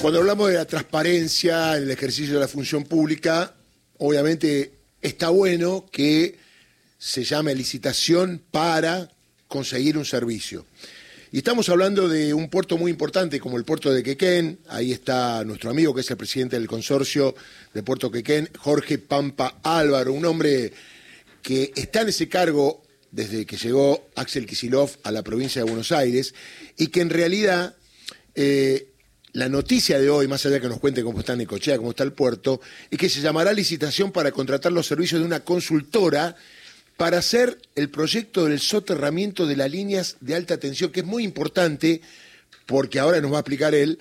Cuando hablamos de la transparencia en el ejercicio de la función pública, obviamente está bueno que se llame licitación para conseguir un servicio. Y estamos hablando de un puerto muy importante como el puerto de Quequén. Ahí está nuestro amigo que es el presidente del consorcio de Puerto Quequén, Jorge Pampa Álvaro, un hombre que está en ese cargo desde que llegó Axel Kisilov a la provincia de Buenos Aires y que en realidad eh, la noticia de hoy, más allá que nos cuente cómo está Necochea, cómo está el puerto, es que se llamará licitación para contratar los servicios de una consultora para hacer el proyecto del soterramiento de las líneas de alta tensión, que es muy importante, porque ahora nos va a explicar él,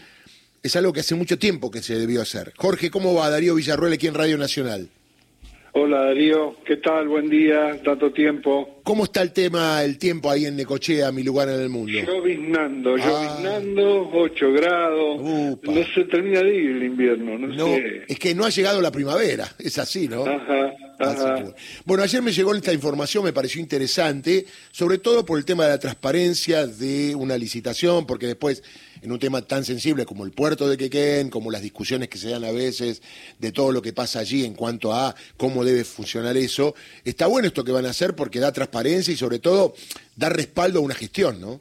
es algo que hace mucho tiempo que se debió hacer. Jorge, ¿cómo va Darío Villarruel aquí en Radio Nacional? Hola Darío, ¿qué tal? Buen día, tanto tiempo. ¿Cómo está el tema, el tiempo ahí en Necochea, mi lugar en el mundo? Lloviznando, ah. lloviznando, 8 grados. No se termina de ir el invierno, no, no Es que no ha llegado la primavera, es así, ¿no? Ajá, ajá. bueno, ayer me llegó esta información, me pareció interesante, sobre todo por el tema de la transparencia de una licitación, porque después en un tema tan sensible como el puerto de Quequén, como las discusiones que se dan a veces de todo lo que pasa allí en cuanto a cómo debe funcionar eso. Está bueno esto que van a hacer porque da transparencia y sobre todo da respaldo a una gestión, ¿no?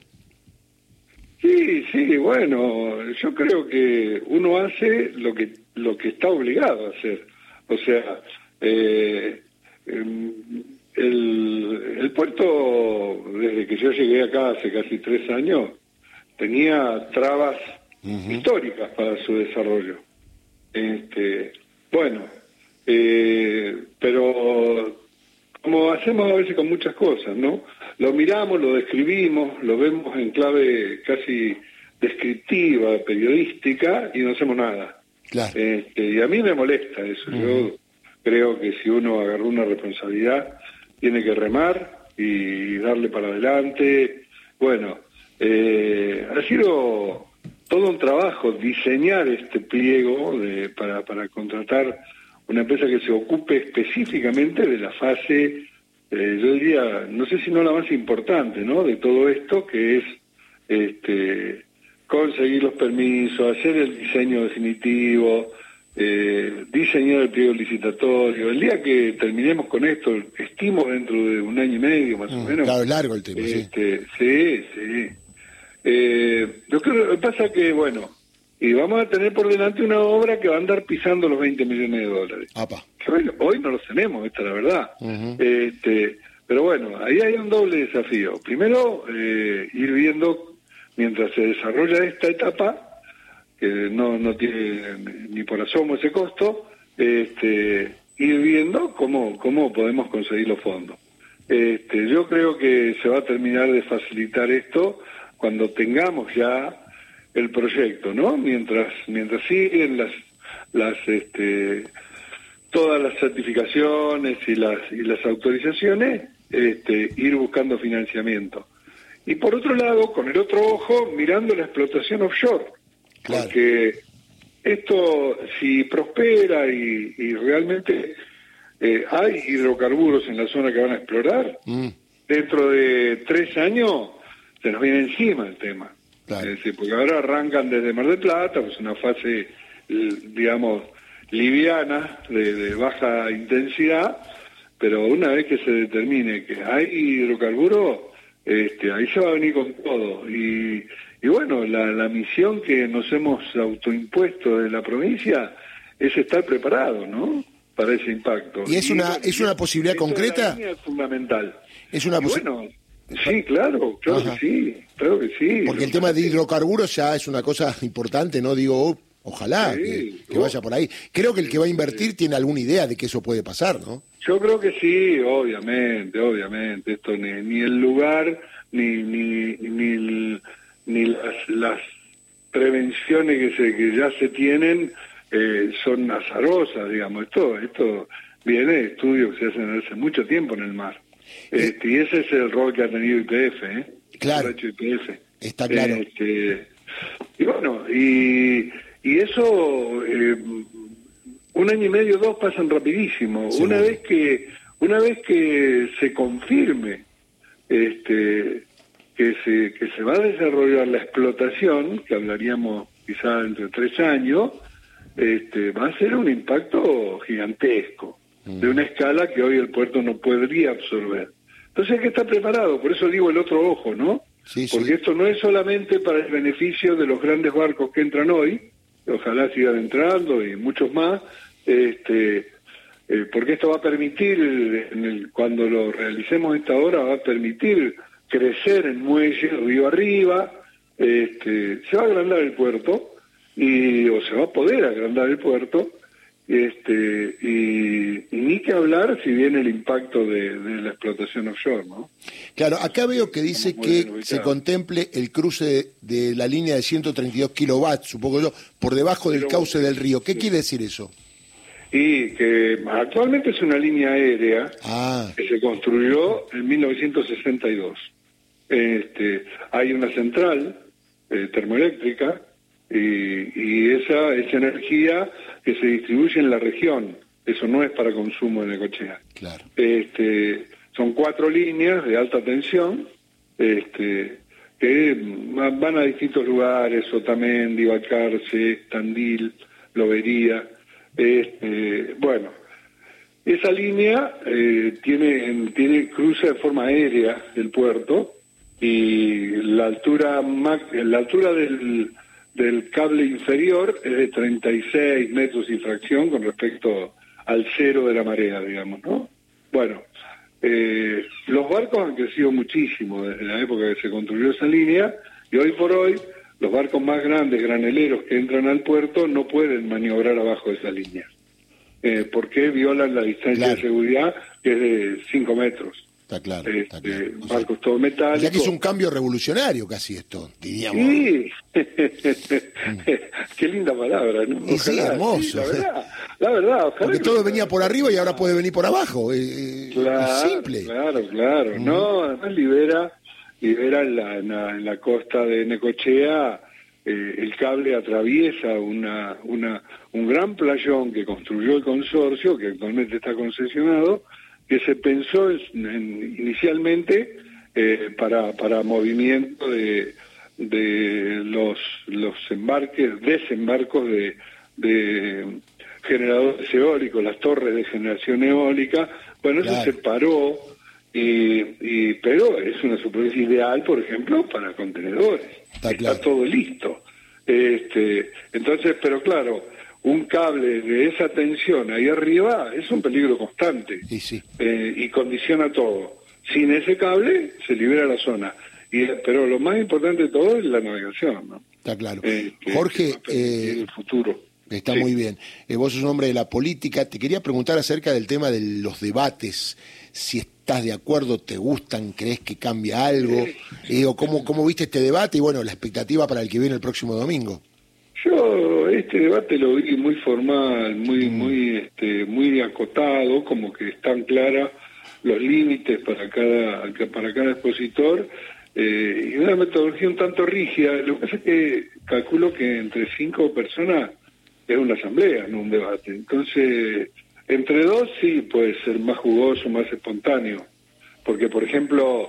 Sí, sí, bueno, yo creo que uno hace lo que lo que está obligado a hacer. O sea, eh, em, el, el puerto, desde que yo llegué acá hace casi tres años, tenía trabas históricas para su desarrollo. Este, bueno, eh, pero como hacemos a veces con muchas cosas, ¿no? Lo miramos, lo describimos, lo vemos en clave casi descriptiva, periodística, y no hacemos nada. Este, y a mí me molesta eso. Yo creo que si uno agarró una responsabilidad, tiene que remar y darle para adelante. Bueno, eh, ha sido todo un trabajo diseñar este pliego de, para, para contratar una empresa que se ocupe específicamente de la fase, eh, yo diría, no sé si no la más importante, ¿no? De todo esto, que es este, conseguir los permisos, hacer el diseño definitivo, eh, diseñar el pliego licitatorio. El día que terminemos con esto, estimo dentro de un año y medio más o mm, menos. Claro, largo el tiempo, este, sí. Sí, sí. Eh, yo creo que pasa que, bueno, y vamos a tener por delante una obra que va a andar pisando los 20 millones de dólares. Hoy, no los tenemos, esta es la verdad. este, pero bueno, ahí hay un doble desafío. Primero, eh, ir viendo, mientras se desarrolla esta etapa, que no, no tiene ni por asomo ese costo, este, ir viendo cómo, cómo podemos conseguir los fondos. Este, yo creo que se va a terminar de facilitar esto cuando tengamos ya el proyecto, ¿no? Mientras mientras siguen las las este todas las certificaciones y las y las autorizaciones, este ir buscando financiamiento. Y por otro lado, con el otro ojo, mirando la explotación offshore. Porque esto, si prospera y, realmente eh, hay hidrocarburos en la zona que van a explorar, mm. dentro de tres años se nos viene encima el tema. porque ahora arrancan desde Mar del Plata, pues una fase, digamos, liviana, de, baja intensidad, pero una vez que se determine que hay hidrocarburo, este, ahí se va a venir con todo. Y, y bueno, la, la misión que nos hemos autoimpuesto de la provincia es estar preparado, ¿no? Para ese impacto. ¿Y es una, es una posibilidad concreta? Es fundamental. Es una posibilidad Sí, claro, claro que sí, claro que sí. Porque el tema de hidrocarburos ya es una cosa importante, ¿no? Digo, ojalá que, vaya por ahí. Creo que el que va a invertir tiene alguna idea de que eso puede pasar, ¿no? Yo creo que sí, obviamente, obviamente. Esto ni, ni el lugar, ni, ni, ni, ni las, las prevenciones que, se, que ya se tienen eh, son azarosas, digamos. Esto, esto viene de estudios que se hacen hace mucho tiempo en el mar. Este, y ese es el rol que ha tenido IPF, ¿eh? Claro. Está claro. Este, y bueno, y, y eso, eh, un año y medio, dos pasan rapidísimo. Una vez que una vez que se confirme este, que se, que se va a desarrollar la explotación, que hablaríamos quizá entre tres años, este, va a ser un impacto gigantesco. De una escala que hoy el puerto no podría absorber. Entonces hay que estar preparado, por eso digo el otro ojo, ¿no? Porque esto no es solamente para el beneficio de los grandes barcos que entran hoy, ojalá sigan entrando y muchos más, este, eh, porque esto va a permitir, en el, cuando lo realicemos esta hora, va a permitir crecer en muelle río arriba, este, se va a agrandar el puerto, y, o se va a poder agrandar el puerto, este, y, ni que hablar si viene el impacto de, la explotación offshore, ¿no? Claro, acá veo que dice que se contemple el cruce de, la línea de 132 kilovatios, supongo yo, por debajo del cauce del río. ¿Qué quiere decir eso? Y que actualmente es una línea aérea ah. que se construyó en 1962. Este, hay una central eh, termoeléctrica y, esa, esa energía que se distribuye en la región, eso no es para consumo en Necochea. Claro. Este, son cuatro líneas de alta tensión este, que van a distintos lugares, Otamendi, Bacarce, Tandil, Lobería. Este, bueno, esa línea eh, tiene, tiene cruce de forma aérea del puerto y la altura, la altura del, del cable inferior es de 36 metros y fracción con respecto al cero de la marea, digamos, ¿no? Bueno, eh, los barcos han crecido muchísimo desde la época que se construyó esa línea y hoy por hoy los barcos más grandes, graneleros que entran al puerto no pueden maniobrar abajo de esa línea, eh, porque violan la distancia de seguridad que es de 5 metros. Está claro, está este, claro. barcos todo metálicos. Ya que es un cambio revolucionario casi esto, diríamos. Sí, qué linda palabra, ¿no? sí, hermoso. la verdad, la verdad. Porque todo venía por arriba y ahora puede venir por abajo. Eh, claro, es simple. Claro, claro. No, además libera, libera en la, en la, costa de Necochea. Eh, el cable atraviesa una, una, un gran playón que construyó el consorcio, que actualmente está concesionado, que se pensó inicialmente eh, para, para movimiento de, de los, los embarques, desembarcos de, de generadores eólicos, las torres de generación eólica. Bueno, eso se paró, y, y, pero es una superficie ideal, por ejemplo, para contenedores. Está, todo listo. Este, entonces, pero claro, un cable de esa tensión ahí arriba es un peligro constante y, sí. Eh, y condiciona todo. Sin ese cable se libera la zona. Y, pero lo más importante de todo es la navegación. ¿no? Está claro. Eh, Jorge, eh, el futuro. Está muy bien. vos sos un hombre de la política. Te quería preguntar acerca del tema de los debates. Si estás de acuerdo, te gustan, crees que cambia algo, o cómo, cómo viste este debate y bueno, la expectativa para el que viene el próximo domingo. Yo este debate lo vi muy formal, muy mm. muy este, muy acotado, como que están claras los límites para cada para cada expositor eh, y una metodología un tanto rígida. Lo que pasa es que calculo que entre cinco personas es una asamblea, no un debate. Entonces, entre dos sí puede ser más jugoso, más espontáneo, porque por ejemplo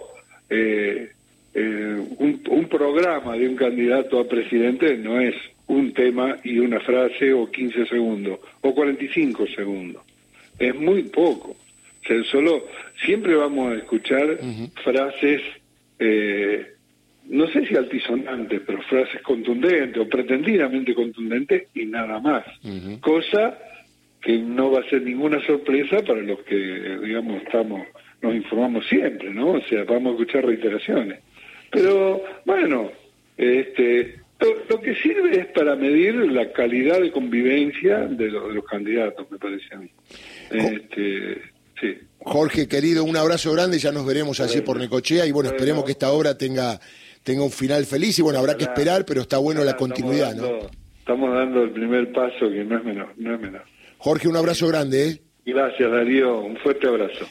eh, eh, un, un programa de un candidato a presidente no es tema y una frase o 15 segundos o 45 segundos. Es muy poco. O sea, solo siempre vamos a escuchar frases, eh, no sé si altisonantes, pero frases contundentes o pretendidamente contundentes y nada más. Cosa que no va a ser ninguna sorpresa para los que, digamos, estamos nos informamos siempre, ¿no? O sea, vamos a escuchar reiteraciones. Pero bueno, este lo, que sirve es para medir la calidad de convivencia de, los candidatos, me parece a mí. Este, sí. Jorge, querido, un abrazo grande, ya nos veremos allí por Necochea y bueno, esperemos que esta obra tenga, tenga un final feliz y bueno, habrá que esperar, pero está bueno la continuidad, ¿no? Estamos dando el primer paso que no es menor, no es menor. Jorge, un abrazo grande, ¿eh? Gracias, Darío. Un fuerte abrazo.